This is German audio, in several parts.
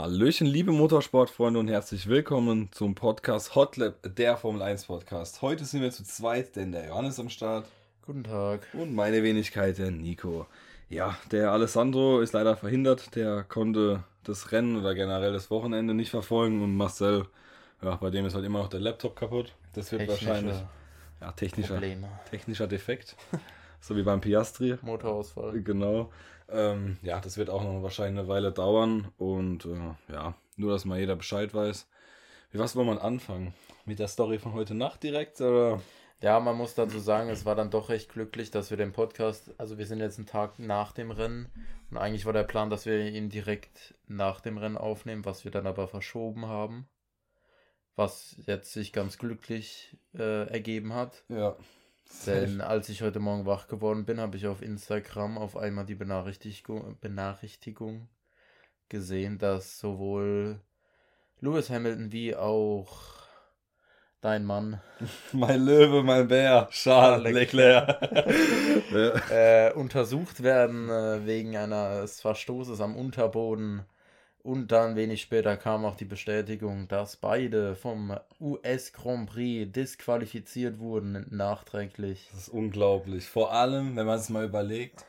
Hallöchen, liebe Motorsportfreunde und herzlich willkommen zum Podcast Hotlap, der Formel 1 Podcast. Heute sind wir zu zweit, denn der Johannes am Start. Guten Tag. Und meine Wenigkeit, der Nico. Ja, der Alessandro ist leider verhindert. Der konnte das Rennen oder generell das Wochenende nicht verfolgen und Marcel, ja, bei dem ist halt immer noch der Laptop kaputt. Das wird Technische wahrscheinlich ja, technischer, Probleme. technischer Defekt. so wie beim Piastri. Motorausfall. Genau. Ähm, ja, das wird auch noch wahrscheinlich eine Weile dauern. Und äh, ja, nur, dass mal jeder Bescheid weiß. Wie was wollen wir anfangen? Mit der Story von heute Nacht direkt? Oder? Ja, man muss dazu sagen, es war dann doch recht glücklich, dass wir den Podcast, also wir sind jetzt einen Tag nach dem Rennen und eigentlich war der Plan, dass wir ihn direkt nach dem Rennen aufnehmen, was wir dann aber verschoben haben. Was jetzt sich ganz glücklich äh, ergeben hat. Ja. Denn als ich heute Morgen wach geworden bin, habe ich auf Instagram auf einmal die Benachrichtigung, Benachrichtigung gesehen, dass sowohl Lewis Hamilton wie auch dein Mann Mein Löwe, mein Bär, Charles Leclerc. äh, untersucht werden äh, wegen eines Verstoßes am Unterboden. Und dann wenig später kam auch die Bestätigung, dass beide vom US Grand Prix disqualifiziert wurden, nachträglich. Das ist unglaublich. Vor allem, wenn man es mal überlegt,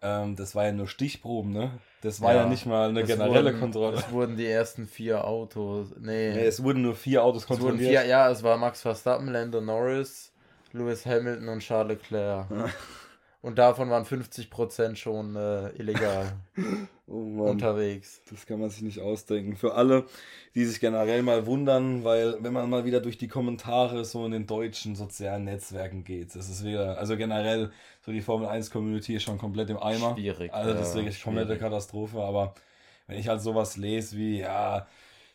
ähm, das war ja nur Stichproben, ne? Das war ja, Ja, nicht mal eine Es generelle wurden, Kontrolle. Es wurden die ersten vier Autos. Nee, Nee, es wurden nur vier Autos es kontrolliert. vier, ja, es war Max Verstappen, Lando Norris, Lewis Hamilton und Charles Leclerc. Und davon waren 50% schon äh, illegal oh unterwegs. Das kann man sich nicht ausdenken. Für alle, die sich generell mal wundern, weil wenn man mal wieder durch die Kommentare so in den deutschen sozialen Netzwerken geht, das ist wieder, also generell so die Formel 1 Community ist schon komplett im Eimer. Schwierig, Also das ist ja, wirklich komplette schwierig. Katastrophe, aber wenn ich halt sowas lese wie, ja,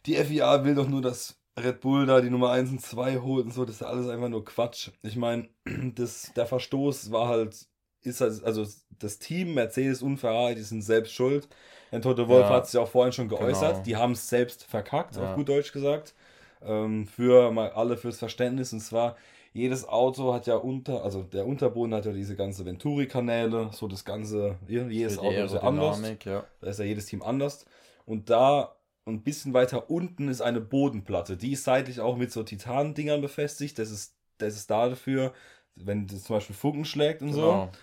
die FIA will doch nur, dass Red Bull da die Nummer 1 und 2 holt und so, das ist alles einfach nur Quatsch. Ich meine, das, der Verstoß war halt, ist also das Team, Mercedes und Ferrari, die sind selbst schuld. Denn Toto Wolf Ja, hat sich auch vorhin schon geäußert, genau. die haben es selbst verkackt, Ja. auf gut Deutsch gesagt. Ähm, für mal alle fürs Verständnis und zwar jedes Auto hat ja unter, also der Unterboden hat ja diese ganze Venturi-Kanäle, so das ganze, jedes Auto ist ja anders. Ja. Da ist ja jedes Team anders. Und da ein bisschen weiter unten ist eine Bodenplatte. Die ist seitlich auch mit so Titan-Dingern befestigt. Das ist, das ist dafür, wenn das zum Beispiel Funken schlägt und Genau. so.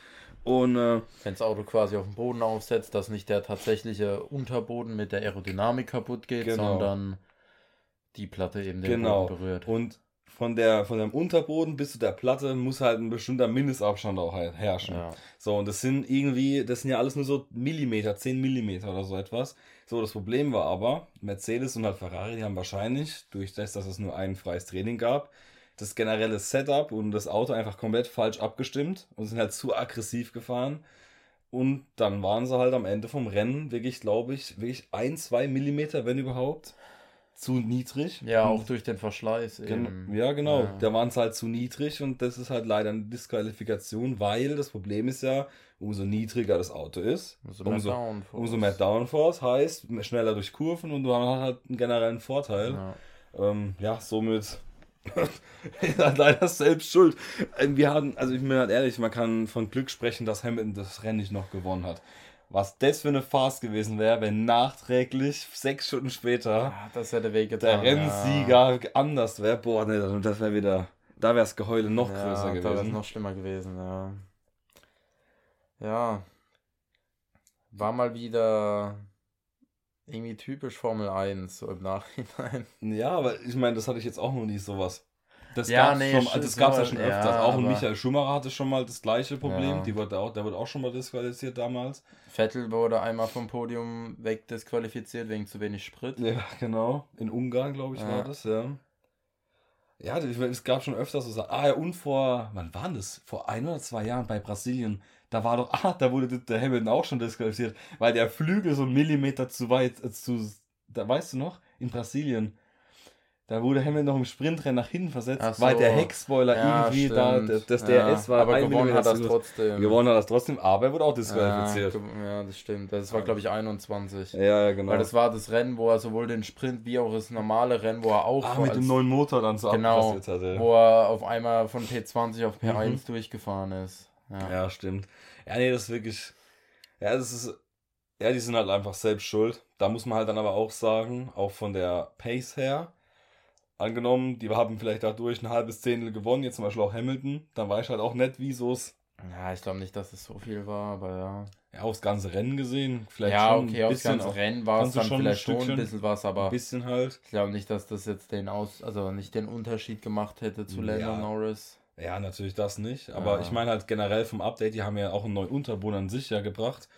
Und äh, Wenn das Auto quasi auf den Boden aufsetzt, dass nicht der tatsächliche Unterboden mit der Aerodynamik kaputt geht, Genau. sondern die Platte eben den genau. Boden berührt. Und von, der, von dem Unterboden bis zu der Platte muss halt ein bestimmter Mindestabstand auch herrschen. Ja. So, und das sind irgendwie, das sind ja alles nur so Millimeter, 10 Millimeter oder so etwas. So, das Problem war aber, Mercedes und halt Ferrari, die haben wahrscheinlich, durch das, dass es nur ein freies Training gab, das generelle Setup und das Auto einfach komplett falsch abgestimmt und sind halt zu aggressiv gefahren. Und dann waren sie halt am Ende vom Rennen wirklich, glaube ich, wirklich ein, zwei Millimeter, wenn überhaupt, zu niedrig. ja, Und auch durch den Verschleiß eben. ja, genau. Ja. Da waren es halt zu niedrig und das ist halt leider eine Disqualifikation, weil das Problem ist ja, umso niedriger das Auto ist, Umso mehr umso, Downforce. umso mehr Downforce heißt schneller durch Kurven und du hast halt einen generellen Vorteil. Ja. Ähm, ja, somit leider selbst schuld. Ähm, Wir hatten, also ich bin halt ehrlich, man kann von Glück sprechen, dass Hamilton das Rennen nicht noch gewonnen hat. Was das für eine Farce gewesen wäre, wenn nachträglich, sechs Stunden später, Ah, Das hätte weh der. Rennsieger anders wäre, boah, ne, das wäre wieder, da wäre das Geheule noch ja, größer Ja, da wäre es gewesen. noch schlimmer gewesen, ja. Ja. War mal wieder irgendwie typisch Formel 1, so im Nachhinein. Ja, aber ich meine, das hatte ich jetzt auch noch nie sowas. Das Ja, gab's nee, schon, das gab's ja nur- schon ja, öfters. auch ein Michael Schumacher hatte schon mal das gleiche Problem. Ja. Die wurde auch, der wurde auch schon mal disqualifiziert damals. Vettel wurde einmal vom Podium wegdisqualifiziert wegen zu wenig Sprit. Ja, genau. In Ungarn, glaube ich, Ja. war das, ja. Ja, ich meine, es gab schon öfters so Sachen. Ah ja, und vor, wann war das? Vor ein oder zwei Jahren bei Brasilien. Da war doch, ah, da wurde der Hamilton auch schon disqualifiziert, weil der Flügel so einen Millimeter zu weit, äh, zu, da weißt du noch, in Brasilien. Da wurde Hamilton noch im Sprintrennen nach hinten versetzt, Ach weil so. der Heckspoiler Ja, irgendwie da, stimmt. das, das Ja, DRS war aber gewonnen hat er trotzdem. Gewonnen hat es trotzdem, aber er wurde auch Ja, disqualifiziert. ge- ja, das stimmt. Das war, glaube ich, 21. Ja, ja, genau. Weil das war das Rennen, wo er sowohl den Sprint wie auch das normale Rennen, wo er auch ah, mit dem neuen Motor dann so genau, abkassiert hat. Ja. wo er auf einmal von P20 auf P1 Mhm. durchgefahren ist. Ja. Ja, stimmt. Ja, nee, das ist wirklich. Ja, das ist. Ja, die sind halt einfach selbst schuld. Da muss man halt dann aber auch sagen, auch von der Pace her, angenommen, die haben vielleicht dadurch ein halbes Zehntel gewonnen, jetzt zum Beispiel auch Hamilton, dann weiß ich halt auch nicht, wieso es. Ja, ich glaube nicht, dass es so viel war, aber ja. Ja, aufs ganze Rennen gesehen, vielleicht ja, schon okay, ein aufs bisschen. ganze Rennen war es dann schon ein vielleicht schon ein bisschen was, aber Ein bisschen halt. ich glaube nicht, dass das jetzt den Aus, also nicht den Unterschied gemacht hätte zu Ja. Lando Norris. Ja, natürlich das nicht. Aber Ja. ich meine halt generell vom Update, die haben ja auch einen neuen Unterboden an sich ja gebracht.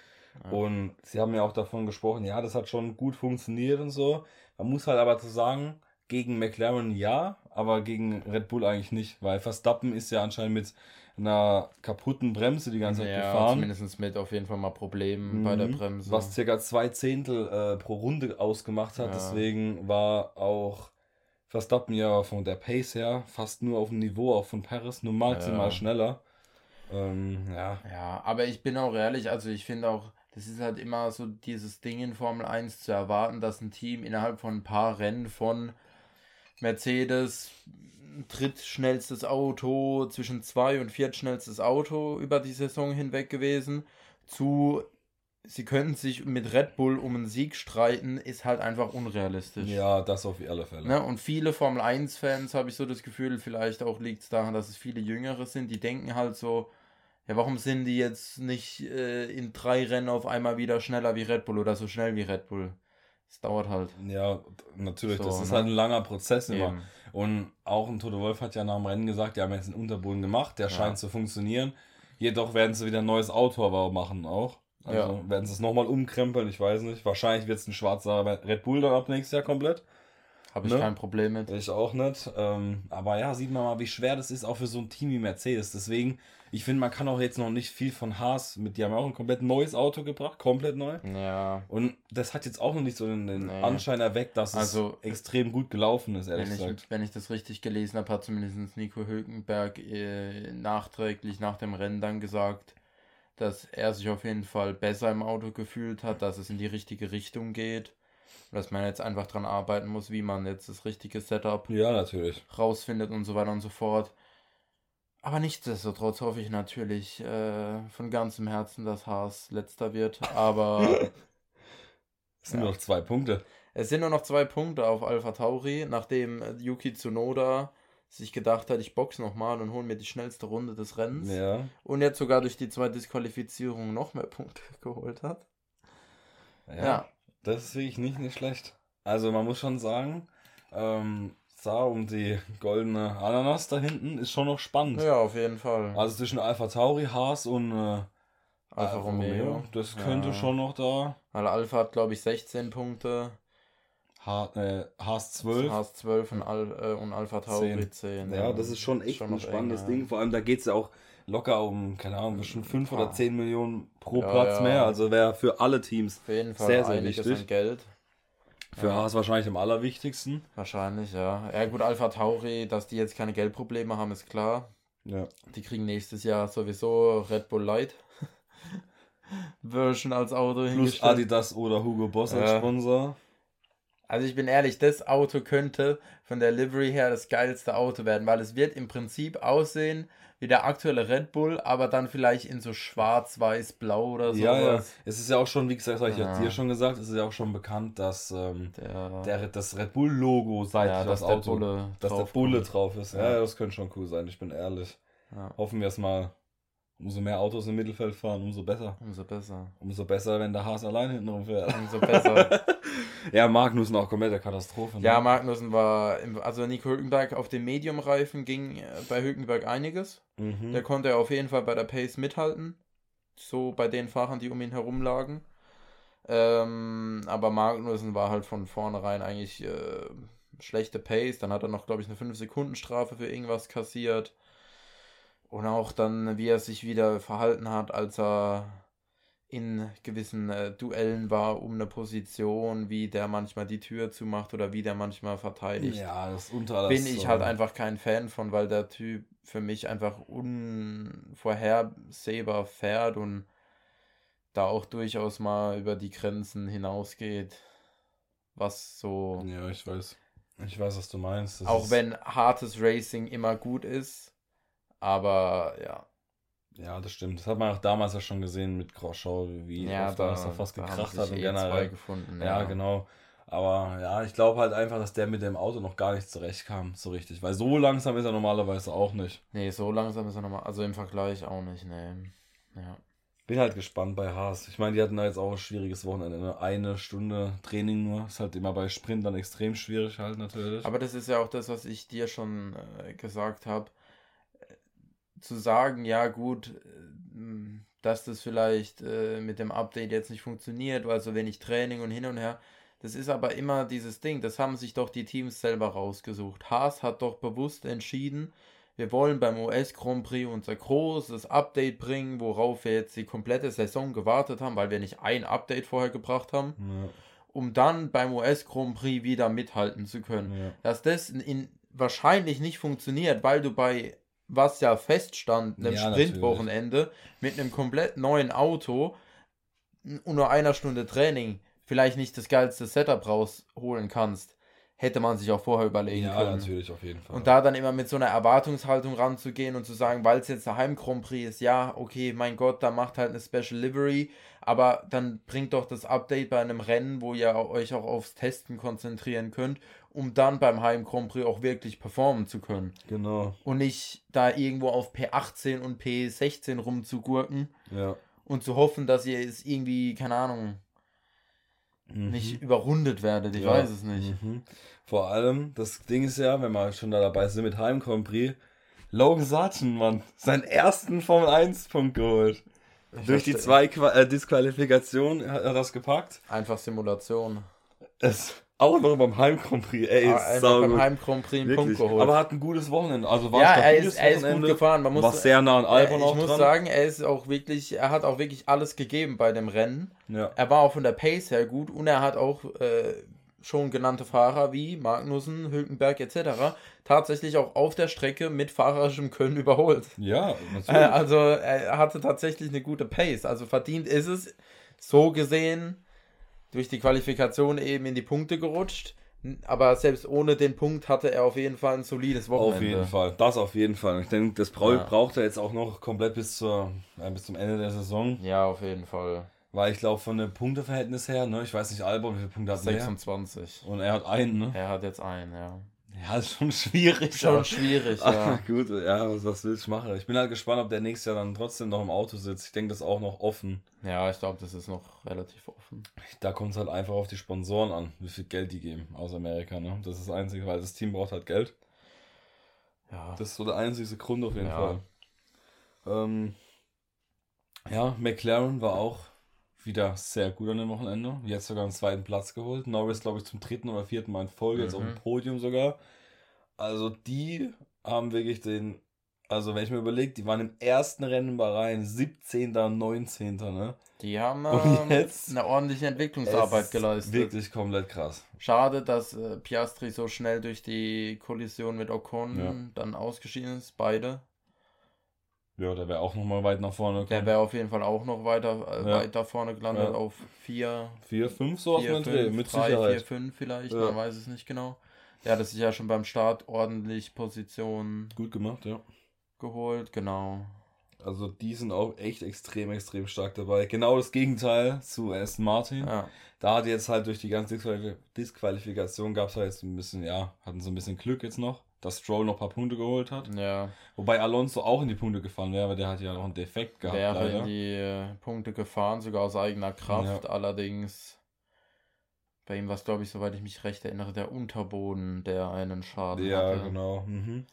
Und sie haben ja auch davon gesprochen, ja, das hat schon gut funktioniert und so. Man muss halt aber zu sagen, gegen McLaren ja, aber gegen Red Bull eigentlich nicht, weil Verstappen ist ja anscheinend mit einer kaputten Bremse die ganze Zeit Ja, gefahren. zumindest mit auf jeden Fall mal Problemen bei der Mhm. Bremse. Was circa zwei Zehntel äh, pro Runde ausgemacht hat. Ja. Deswegen war auch Verstappen ja von der Pace her fast nur auf dem Niveau auch von Paris, nur maximal Ja. schneller. Ähm, ja. Ja, aber ich bin auch ehrlich, also ich finde auch, das ist halt immer so dieses Ding in Formel 1 zu erwarten, dass ein Team innerhalb von ein paar Rennen von Mercedes drittschnellstes Auto, zwischen zwei und viertschnellstes Auto über die Saison hinweg gewesen, zu sie können sich mit Red Bull um einen Sieg streiten, ist halt einfach unrealistisch. ja, das auf alle Fälle. Ne? Und viele Formel 1-Fans habe ich so das Gefühl, vielleicht auch liegt es daran, dass es viele Jüngere sind, die denken halt so, ja, warum sind die jetzt nicht äh, in drei Rennen auf einmal wieder schneller wie Red Bull oder so schnell wie Red Bull? Es dauert halt. Ja, natürlich, So, das ist ne? halt ein langer Prozess immer. Eben. Und auch ein Toto Wolf hat ja nach dem Rennen gesagt, die haben jetzt einen Unterboden gemacht, der Ja. scheint zu funktionieren. Jedoch werden sie wieder ein neues Auto aber machen auch. Also Ja. werden sie es nochmal umkrempeln, ich weiß nicht. Wahrscheinlich wird es ein schwarzer Red Bull dann ab nächstes Jahr komplett. Habe ich Ne? kein Problem mit. Ich auch nicht. Ähm, aber ja, sieht man mal, wie schwer das ist, auch für so ein Team wie Mercedes. Deswegen, ich finde, man kann auch jetzt noch nicht viel von Haas mit, die haben auch ein komplett neues Auto gebracht, komplett neu. Ja. Und das hat jetzt auch noch nicht so den, den Nee. Anschein erweckt, dass Also, es extrem gut gelaufen ist, ehrlich Wenn ich, gesagt. wenn ich das richtig gelesen habe, hat zumindest Nico Hülkenberg äh, nachträglich nach dem Rennen dann gesagt, dass er sich auf jeden Fall besser im Auto gefühlt hat, dass es in die richtige Richtung geht. Und dass man jetzt einfach dran arbeiten muss, wie man jetzt das richtige Setup Ja, natürlich. rausfindet und so weiter und so fort. Aber nichtsdestotrotz hoffe ich natürlich äh, von ganzem Herzen, dass Haas letzter wird. Aber Es sind Ja. nur noch zwei Punkte. Es sind nur noch zwei Punkte auf Alpha Tauri, nachdem Yuki Tsunoda sich gedacht hat, ich box nochmal und hole mir die schnellste Runde des Rennens. Ja. Und jetzt sogar durch die zwei Disqualifizierungen noch mehr Punkte geholt hat. Ja. Ja. Das ist wirklich nicht, nicht schlecht. Also man muss schon sagen, ähm, da um die goldene Ananas da hinten ist schon noch spannend. Ja, auf jeden Fall. Also zwischen Alpha Tauri, Haas und äh, Alfa Romeo. Das könnte Ja. schon noch da. Weil Alpha hat, glaube ich, 16 Punkte, Ha äh, Haas 12. Haas 12 und, Al äh, und Alpha Tauri 10. 10. Ja, das ist schon echt Schon ein spannendes eng. Ding. Vor allem, da geht es ja auch locker um, keine Ahnung, bestimmt 5 oder Ah. 10 Millionen pro Ja, Platz ja. mehr. Also wäre für alle Teams, Auf jeden Fall sehr, sehr wichtig. Geld. für Ja. Haas wahrscheinlich am allerwichtigsten. Wahrscheinlich, ja. Ja gut, Alpha Tauri, dass die jetzt keine Geldprobleme haben, ist klar. Ja. Die kriegen nächstes Jahr sowieso Red Bull Light Version als Auto Plus. Adidas oder Hugo Boss als Ja. Sponsor. Also ich bin ehrlich, das Auto könnte von der Livery her das geilste Auto werden, weil es wird im Prinzip aussehen wie der aktuelle Red Bull, aber dann vielleicht in so schwarz, weiß, blau oder so. Ja, ja. Es ist ja auch schon, wie gesagt, habe ich Ja. dir schon gesagt, es ist ja auch schon bekannt, dass ähm, Der, der, das Red Bull-Logo seit ja, das dass der Auto, Bulle dass der drauf Bulle drauf ist. Ja, das könnte schon cool sein, ich bin ehrlich. Hoffen wir es mal. Umso mehr Autos im Mittelfeld fahren, umso besser. umso besser. Umso besser, wenn der Haas allein hinten rumfährt. Umso besser. ja, Magnussen auch komplette Katastrophe. Ne? ja, Magnussen war, im, also Nico Hülkenberg auf dem Medium-Reifen ging äh, bei Hülkenberg einiges. mhm. Der konnte auf jeden Fall bei der Pace mithalten. So bei den Fahrern, die um ihn herum lagen. Ähm, aber Magnussen war halt von vornherein eigentlich äh, schlechte Pace. Dann hat er noch, glaube ich, eine 5-Sekunden-Strafe für irgendwas kassiert. Und auch dann, wie er sich wieder verhalten hat, als er in gewissen äh, Duellen war um eine Position, wie der manchmal die Tür zumacht oder wie der manchmal verteidigt ja, das unter bin ich so. halt einfach kein Fan von, weil der Typ für mich einfach unvorhersehbar fährt und da auch durchaus mal über die Grenzen hinausgeht, was so, Ja, ich weiß. Ich weiß, was du meinst. Das auch wenn hartes Racing immer gut ist, aber ja, Ja, das stimmt. Das hat man auch damals ja schon gesehen mit Grosschau, wie Ja, oft da, da- es da fast da gekracht hat und eh generell. gefunden, ja. ja. genau. Aber ja, ich glaube halt einfach, dass der mit dem Auto noch gar nicht zurechtkam, so richtig. Weil so langsam ist er normalerweise auch nicht. Nee, so langsam ist er nochmal. Also im Vergleich auch nicht, nee. Ja. Bin halt gespannt bei Haas. Ich meine, die hatten da jetzt auch ein schwieriges Wochenende. Ne? Eine Stunde Training nur. Ist halt immer bei Sprint dann extrem schwierig halt natürlich. Aber das ist ja auch das, was ich dir schon äh, gesagt habe. Zu sagen, ja gut, äh, dass das vielleicht äh, mit dem Update jetzt nicht funktioniert, weil so wenig Training und hin und her. Das ist aber immer dieses Ding, das haben sich doch die Teams selber rausgesucht. Haas hat doch bewusst entschieden, wir wollen beim US Grand Prix unser großes Update bringen, worauf wir jetzt die komplette Saison gewartet haben, weil wir nicht ein Update vorher gebracht haben, ja, um dann beim US Grand Prix wieder mithalten zu können ja. dass das in wahrscheinlich nicht funktioniert, weil du bei was ja feststand, einem Ja, Sprintwochenende mit einem komplett neuen Auto und nur einer Stunde Training vielleicht nicht das geilste Setup rausholen kannst, hätte man sich auch vorher überlegen ja können. natürlich, auf jeden Fall. Und da dann immer mit so einer Erwartungshaltung ranzugehen und zu sagen, weil es jetzt der Heim Grand Prix ist, ja, okay, mein Gott, da macht halt eine Special Livery, aber dann bringt doch das Update bei einem Rennen, wo ihr euch auch aufs Testen konzentrieren könnt, um dann beim Heim Grand Prix auch wirklich performen zu können. genau. Und nicht da irgendwo auf P18 und P16 rumzugurken Ja. und zu hoffen, dass ihr es irgendwie, keine Ahnung, Mhm. nicht überrundet werdet. Ich Ja. weiß es nicht. Mhm. Vor allem, das Ding ist ja, wenn wir schon da dabei sind mit Heim Grand Prix, Logan Sargent, Mann, seinen ersten Formel 1 Punkt geholt. Durch die zwei Qua äh, Disqualifikation hat er das gepackt. Einfach Simulation. Es auch noch beim Heim Grand Prix. Ey, Aber ist sau beim. Heim Grand Prix einen Punkt geholt. Aber hat ein gutes Wochenende. Also war ja, er ist, er ist gut gefahren. Man muss, war sehr nah an Albon ich auch muss dran. sagen, er ist auch wirklich, er hat auch wirklich alles gegeben bei dem Rennen. ja. Er war auch von der Pace her gut und er hat auch äh, schon genannte Fahrer wie Magnussen, Hülkenberg etc. tatsächlich auch auf der Strecke mit fahrerischem Können überholt. ja, Äh, natürlich. also er hatte tatsächlich eine gute Pace. Also verdient ist es, so gesehen, durch die Qualifikation eben in die Punkte gerutscht. Aber selbst ohne den Punkt hatte er auf jeden Fall ein solides Wochenende. Auf jeden Fall, das auf jeden Fall. Ich denke, das brau Ja. braucht er jetzt auch noch komplett bis, zur, äh, bis zum Ende der Saison. Ja, auf jeden Fall. Weil ich glaube, von dem Punkteverhältnis her, ne, ich weiß nicht, Albon, wie viele Punkte hat er? 26. Und er hat einen, ne? Er hat jetzt einen, ja. Ja, ist schon schwierig. Schon aber- schwierig, Ach, ja. gut, ja, was, was will ich machen? Ich bin halt gespannt, ob der nächstes Jahr dann trotzdem noch im Auto sitzt. Ich denke, das ist auch noch offen. Ja, ich glaube, das ist noch relativ offen. Da kommt es halt einfach auf die Sponsoren an, wie viel Geld die geben aus Amerika, ne? Das ist das Einzige, weil das Team braucht halt Geld. Ja. Das ist so der einzige Grund auf jeden Ja. Fall. Ähm, ja, McLaren war auch wieder sehr gut an dem Wochenende. Jetzt sogar einen zweiten Platz geholt. Norris, glaube ich, zum dritten oder vierten Mal in Folge, jetzt auf dem Mhm. Podium sogar. Also die haben wirklich den, also wenn ich mir überlege, die waren im ersten Rennen in Bahrain 17. und 19. Ne? Die haben ähm, jetzt- eine ordentliche Entwicklungsarbeit geleistet. Wirklich komplett krass. Schade, dass äh, Piastri so schnell durch die Kollision mit Ocon Ja. dann ausgeschieden ist, beide. Ja, der wäre auch nochmal weit nach vorne Der gekommen. wäre auf jeden Fall auch noch weiter, äh, Ja. weiter vorne gelandet Ja. auf 4, 4, 5 so auf 4, dem Dreh, 5, mit 3, 4, Sicherheit. 5 vielleicht, Ja. man weiß es nicht genau. Der hat sich ja schon beim Start ordentlich Position Gut gemacht, ja. geholt, genau. Also die sind auch echt extrem, extrem stark dabei. Genau das Gegenteil zu Aston Martin. Ja, Da hat jetzt halt durch die ganze Disqualif Disqualifikation gab es halt jetzt ein bisschen, ja, hatten so ein bisschen Glück jetzt noch, dass Stroll noch ein paar Punkte geholt hat. ja. Wobei Alonso auch in die Punkte gefallen wäre, weil der hat ja noch einen Defekt gehabt. wäre leider. in die äh, Punkte gefahren, sogar aus eigener Kraft. Allerdings bei ihm war es, glaube ich, soweit ich mich recht erinnere, der Unterboden, der einen Schaden ja, hatte. genau. Mhm.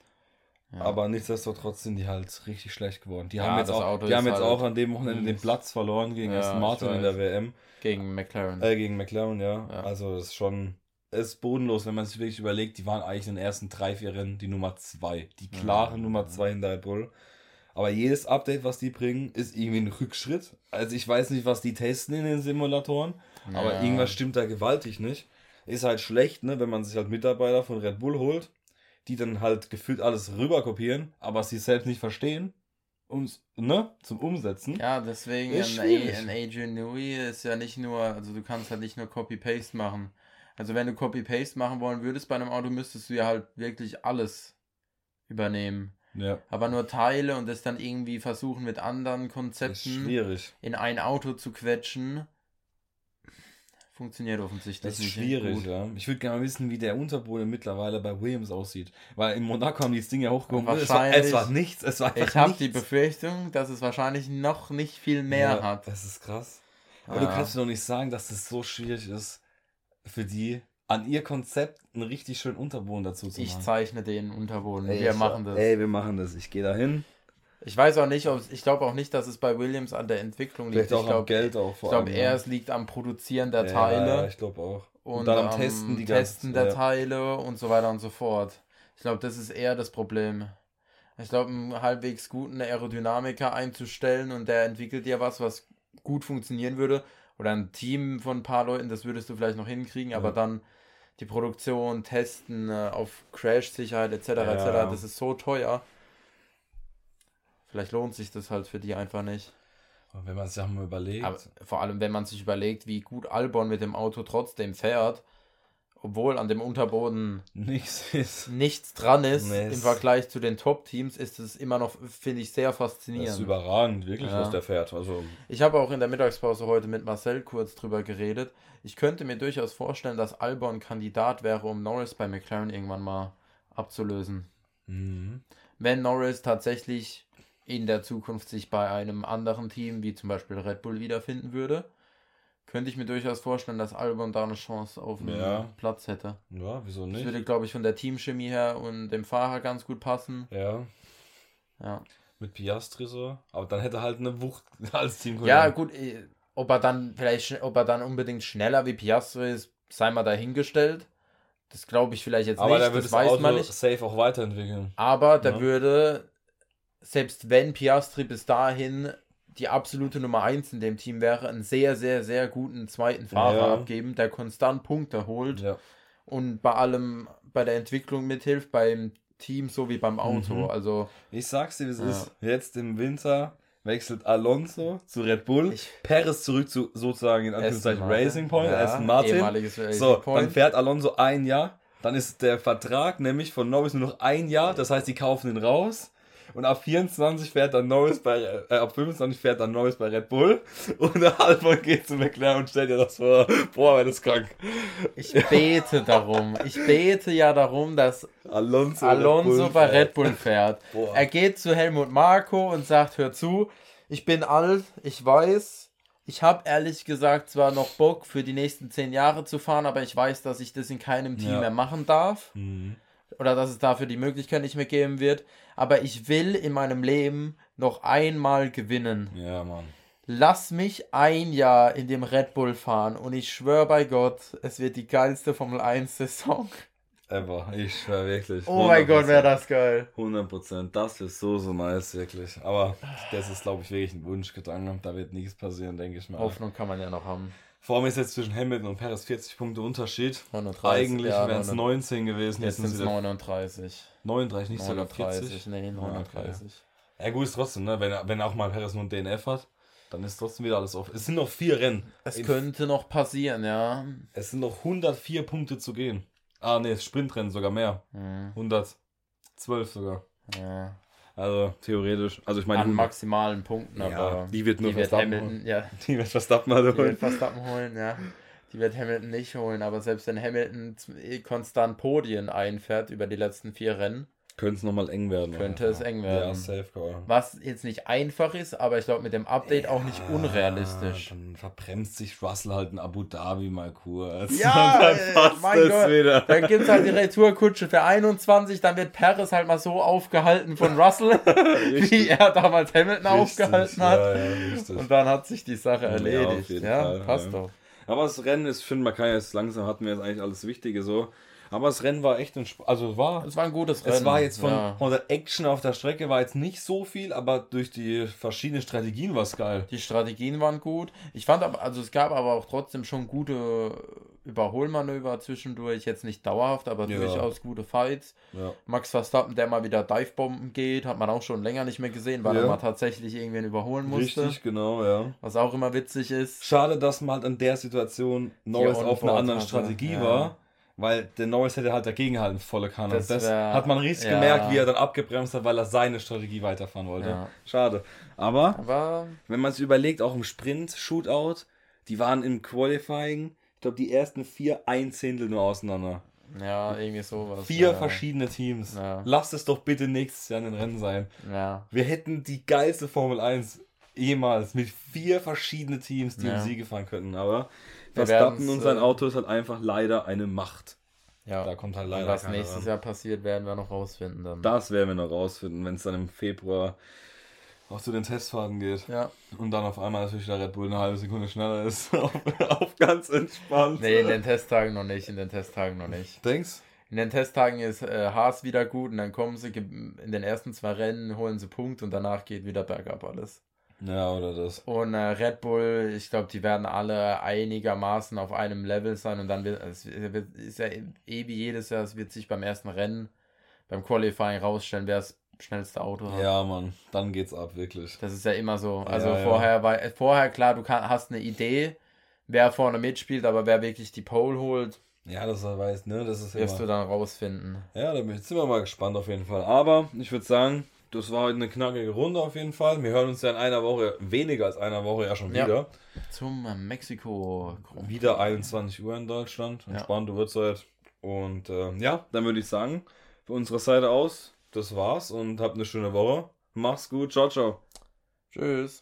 Ja. Aber nichtsdestotrotz sind die halt richtig schlecht geworden. Die Ja, haben jetzt, auch, Auto die haben jetzt halt auch an dem Wochenende den. Platz verloren gegen Ja, Aston Martin in der. WM. Gegen McLaren. Äh, gegen McLaren, ja. Ja. Also das ist schon, ist bodenlos, wenn man sich wirklich überlegt, die waren eigentlich in den ersten drei, vier Rennen die Nummer zwei. Die klare Mhm. Nummer zwei hinter Red Bull. Aber jedes Update, was die bringen, ist irgendwie ein Rückschritt. Also ich weiß nicht, was die testen in den Simulatoren, aber Ja. irgendwas stimmt da gewaltig nicht. Ist halt schlecht, ne, wenn man sich halt Mitarbeiter von Red Bull holt, die dann halt gefühlt alles rüberkopieren, aber sie selbst nicht verstehen, ums, ne, zum Umsetzen. Ja, deswegen Ist ein, ein Adrian Newey ist ja nicht nur, also du kannst halt nicht nur Copy-Paste machen. Also wenn du Copy-Paste machen wollen würdest bei einem Auto, müsstest du ja halt wirklich alles übernehmen. Ja. aber nur Teile und das dann irgendwie versuchen mit anderen Das Konzepten in ein Auto zu quetschen. Funktioniert offensichtlich Das ist schwierig, ja. Ich würde gerne wissen, wie der Unterboden mittlerweile bei Williams aussieht. Weil in Monaco haben die das Ding ja hochgehoben. Es war, es Wahrscheinlich- war nichts. Es war Ich habe die Befürchtung, dass es wahrscheinlich noch nicht viel mehr ja, hat. Das ist krass. Aber du Ja. kannst mir doch nicht sagen, dass es so schwierig ist, für die an ihr Konzept einen richtig schönen Unterboden dazu zu Ich machen. zeichne den Unterboden. Ey, wir ich- machen das. Ey, wir machen das. Ich gehe da hin. Ich weiß auch nicht, ob ich glaube auch nicht, dass es bei Williams an der Entwicklung liegt. Vielleicht auch ich am glaube, Geld auch ich vor glaube allem, eher, ja. es liegt am Produzieren der Ja, Teile Ja, ich glaube auch. und, dann am Testen die Testen ganzen- der ja. Teile und so weiter und so fort. Ich glaube, das ist eher das Problem. Ich glaube, einen halbwegs guten Aerodynamiker einzustellen und der entwickelt dir was, was gut funktionieren würde. Oder ein Team von ein paar Leuten, das würdest du vielleicht noch hinkriegen, aber Ja. dann die Produktion, Testen äh, auf Crash-Sicherheit etc. Ja. etc. Das ist so teuer. Vielleicht lohnt sich das halt für die einfach nicht. Und wenn man sich auch mal überlegt. Aber vor allem, wenn man sich überlegt, wie gut Albon mit dem Auto trotzdem fährt, obwohl an dem Unterboden nichts ist. nichts dran ist Nee, im Vergleich zu den Top-Teams, ist es immer noch, finde ich, sehr Das ist faszinierend. überragend, wirklich, Ja. was der fährt. Also, Ich habe auch in der Mittagspause heute mit Marcel kurz drüber geredet. Ich könnte mir durchaus vorstellen, dass Albon Kandidat wäre, um Norris bei McLaren irgendwann mal abzulösen. mhm. Wenn Norris tatsächlich in der Zukunft sich bei einem anderen Team, wie zum Beispiel Red Bull, wiederfinden würde, könnte ich mir durchaus vorstellen, dass Albon da eine Chance auf einen Ja. Platz hätte. ja, wieso Das nicht? würde, glaube ich, von der Teamchemie her und dem Fahrer ganz gut passen. Ja, Ja, mit Piastri so. Aber dann hätte er halt eine Wucht als Team. ja gut, eh, ob er dann vielleicht, ob er dann unbedingt schneller wie Piastri ist, sei mal dahingestellt. Das glaube ich vielleicht jetzt Aber nicht, der würde das das Auto nicht. safe auch weiterentwickeln. Aber der Ja. würde, selbst wenn Piastri bis dahin die absolute Nummer 1 in dem Team wäre, einen sehr, sehr, sehr guten zweiten Fahrer Ja. abgeben, der konstant Punkte holt Ja. und bei allem, bei der Entwicklung mithilft, beim Team sowie beim Auto. Mhm. Also Ich sag's dir, es Ja. ist. Jetzt im Winter wechselt Alonso zu Red Bull. Ich- Perez zurück zu sozusagen in Anführungszeichen. Racing Point, Ja, Aston Martin. Racing So, dann Point. fährt Alonso ein Jahr. Dann ist der Vertrag nämlich von Norris nur noch ein Jahr. Das heißt, die kaufen ihn raus. Und ab 24 fährt dann Norris bei, äh, ab 25 fährt dann Norris bei Red Bull. Und Albon geht zu McLaren und stellt dir das vor. Boah, wäre das krank. Ich bete darum. Ich bete ja darum, dass Alonso, Alonso bei fährt. Red Bull fährt. Boah. Er geht zu Helmut Marko und sagt, hör zu, ich bin alt, ich weiß, ich habe ehrlich gesagt zwar noch Bock für die nächsten zehn Jahre zu fahren, aber ich weiß, dass ich das in keinem Team Ja. mehr machen darf Mhm. oder dass es dafür die Möglichkeit nicht mehr geben wird, aber ich will in meinem Leben noch einmal gewinnen. Ja, Mann. Lass mich ein Jahr in dem Red Bull fahren und ich schwöre bei Gott, es wird die geilste Formel 1 Saison. Ever. Ich schwör wirklich. Oh mein Gott, 100%. wäre das geil. 100 Prozent, das ist so, so nice, wirklich. Aber das ist, glaube ich, wirklich ein Wunschgedanke. Da wird nichts passieren, denke ich mal. Hoffnung kann man ja noch haben. Vor allem ist jetzt zwischen Hamilton und Perez 40 Punkte Unterschied. 39, Eigentlich ja, wären es 39. 19 gewesen. Jetzt sind es sind sie 39. 39, nicht sogar 39, 40. nee, 39. Ja, gut ist trotzdem, ne? Wenn, wenn auch mal Perez nur ein DNF hat, dann ist trotzdem wieder alles offen. Es sind noch vier Rennen. Es In- könnte noch passieren, ja. es sind noch 104 Punkte zu gehen. Ah, nee, Sprintrennen sogar mehr. Hm, 112 sogar. ja. Also theoretisch. Also ich meine, An maximalen Punkten, ja, aber die wird nur die wird Verstappen Hamilton, holen. ja, Die wird Verstappen halt die wird holen. Verstappen holen, ja. Die wird Hamilton nicht holen, aber selbst wenn Hamilton konstant Podien einfährt über die letzten vier Rennen, Könnte es nochmal eng werden. Könnte oder? es eng werden. Ja, safe call. was jetzt nicht einfach ist, aber ich glaube mit dem Update auch nicht unrealistisch. Dann verbremst sich Russell halt in Abu Dhabi mal kurz. Ja, Und dann äh, passt mein es Gott. wieder. Dann gibt es halt die Retourkutsche für 21, dann wird Paris halt mal so aufgehalten von Russell, wie er damals Hamilton aufgehalten hat. Ja, ja, richtig. Und dann hat sich die Sache Ja, erledigt. Ja, Fall, passt ja. doch. Aber das Rennen ist, finde, man kann jetzt langsam, hatten wir jetzt eigentlich alles Wichtige so. Aber das Rennen war echt ein Sp Also war. Es war ein gutes Rennen. Es war jetzt von, Ja. von der Action auf der Strecke war jetzt nicht so viel, aber durch die verschiedenen Strategien war es geil. Die Strategien waren gut. Ich fand aber, also es gab aber auch trotzdem schon gute Überholmanöver zwischendurch. Jetzt nicht dauerhaft, aber Ja. durchaus gute Fights. Ja. Max Verstappen, der mal wieder Divebomben geht, hat man auch schon länger nicht mehr gesehen, weil Ja. er mal tatsächlich irgendwen überholen musste. Richtig, genau, ja. Was auch immer witzig ist. Schade, dass man halt in der Situation Norris auf einer anderen hatte, Strategie war. Weil der Norris hätte halt dagegen halten, volle Kanne. Das Das, wär- hat man richtig ja. gemerkt, wie er dann abgebremst hat, weil er seine Strategie weiterfahren wollte. Ja. Schade. Aber Aber wenn man sich überlegt, auch im Sprint, Shootout, die waren im Qualifying, ich glaube, die ersten vier ein Zehntel nur auseinander. ja, irgendwie sowas. Vier ja. verschiedene Teams. Ja. Lasst es doch bitte nächstes Jahr in den Rennen sein. Ja. Wir hätten die geilste Formel 1 jemals mit vier verschiedenen Teams, die Ja. um Siege fahren könnten. Aber Verstappen und sein äh, Auto ist halt einfach leider eine Macht. Ja. Da kommt halt leider was nächstes ran. Jahr passiert, werden wir noch rausfinden dann. Das werden wir noch rausfinden, wenn es dann im Februar auch zu den Testfahrten geht. Ja. Und dann auf einmal natürlich der Red Bull eine halbe Sekunde schneller ist. auf, auf ganz entspannt. Nee, in den Testtagen noch nicht, in den Testtagen noch nicht. Denkst In den Testtagen ist äh, Haas wieder gut und dann kommen sie in den ersten zwei Rennen, holen sie Punkt und danach geht wieder bergab alles. Ja, oder das. Und äh, Red Bull, ich glaube, die werden alle einigermaßen auf einem Level sein und dann wird es wird, ist ja eh wie jedes Jahr, es wird sich beim ersten Rennen, beim Qualifying rausstellen, wer das schnellste Auto hat. Ja, Mann, dann geht's ab, wirklich. Das ist ja immer so. Also Ja, ja. vorher war vorher klar, du kann, hast eine Idee, wer vorne mitspielt, aber wer wirklich die Pole holt, Ja, das weiß, ne? Das ist wirst immer. du dann rausfinden. Ja, da bin ich- wir mal gespannt auf jeden Fall. Aber ich würde sagen, das war heute eine knackige Runde auf jeden Fall. Wir hören uns ja in einer Woche, weniger als einer Woche ja schon Ja. wieder. Zum äh, Mexiko. Wieder 21 Uhr in Deutschland. Ja. Entspannte Uhrzeit. Und äh, ja, dann würde ich sagen, von unserer Seite aus, das war's und habt eine schöne Woche. Mach's gut. Ciao, ciao. Tschüss.